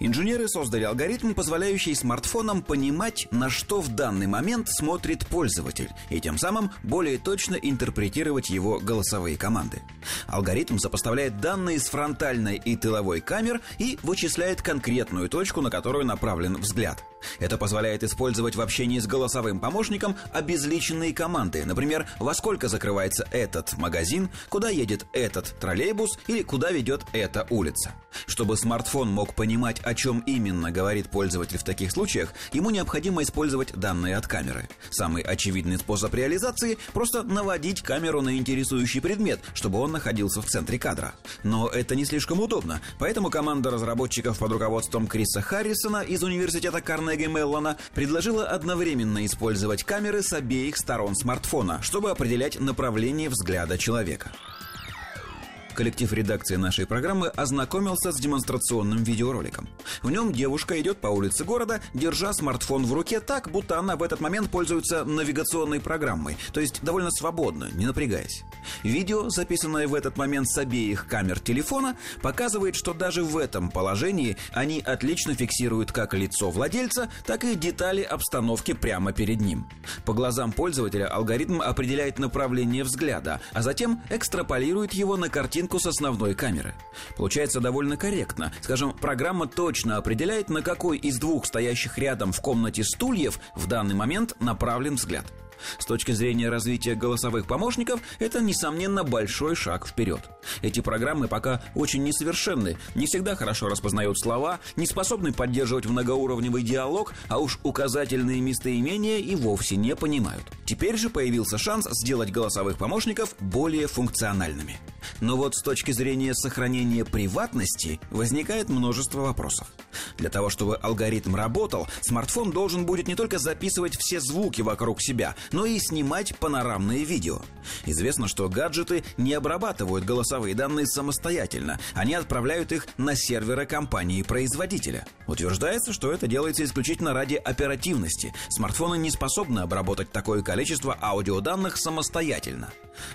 Инженеры создали алгоритм, позволяющий смартфонам понимать, на что в данный момент смотрит пользователь, и тем самым более точно интерпретировать его голосовые команды. Алгоритм сопоставляет данные с фронтальной и тыловой камер и вычисляет конкретную точку, на которую направлен взгляд. Это позволяет использовать в общении с голосовым помощником обезличенные команды, например, во сколько закрывается этот магазин, куда едет этот троллейбус или куда ведет эта улица. Чтобы смартфон мог понимать, о чем именно говорит пользователь в таких случаях, ему необходимо использовать данные от камеры. Самый очевидный способ реализации – просто наводить камеру на интересующий предмет, чтобы он находился в центре кадра. Но это не слишком удобно, поэтому команда разработчиков под руководством Криса Харрисона из университета Карнеги Меллона предложила одновременно использовать камеры с обеих сторон смартфона, чтобы определять направление взгляда человека коллектив редакции нашей программы ознакомился с демонстрационным видеороликом. В нем девушка идет по улице города, держа смартфон в руке так, будто она в этот момент пользуется навигационной программой, то есть довольно свободно, не напрягаясь. Видео, записанное в этот момент с обеих камер телефона, показывает, что даже в этом положении они отлично фиксируют как лицо владельца, так и детали обстановки прямо перед ним. По глазам пользователя алгоритм определяет направление взгляда, а затем экстраполирует его на картинку с основной камеры. Получается довольно корректно. Скажем, программа точно определяет, на какой из двух стоящих рядом в комнате стульев в данный момент направлен взгляд. С точки зрения развития голосовых помощников, это, несомненно, большой шаг вперед. Эти программы пока очень несовершенны, не всегда хорошо распознают слова, не способны поддерживать многоуровневый диалог, а уж указательные местоимения и вовсе не понимают. Теперь же появился шанс сделать голосовых помощников более функциональными. Но вот с точки зрения сохранения приватности возникает множество вопросов. Для того, чтобы алгоритм работал, смартфон должен будет не только записывать все звуки вокруг себя, но и снимать панорамные видео. Известно, что гаджеты не обрабатывают голосовые данные самостоятельно, они отправляют их на серверы компании-производителя. Утверждается, что это делается исключительно ради оперативности. Смартфоны не способны обработать такое количество аудиоданных самостоятельно.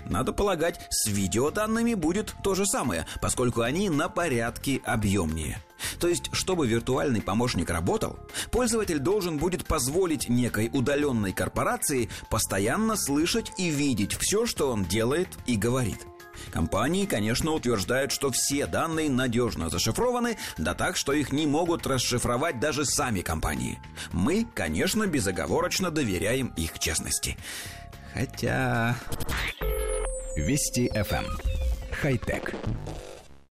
Надо полагать, с видеоданными будет то же самое, поскольку они на порядке объемнее. То есть, чтобы виртуальный помощник работал, пользователь должен будет позволить некой удаленной корпорации постоянно слышать и видеть все, что он делает и говорит. Компании, конечно, утверждают, что все данные надежно зашифрованы, да так, что их не могут расшифровать даже сами компании. Мы, конечно, безоговорочно доверяем их честности. Хотя... Вести FM. Эм. Хай-тек.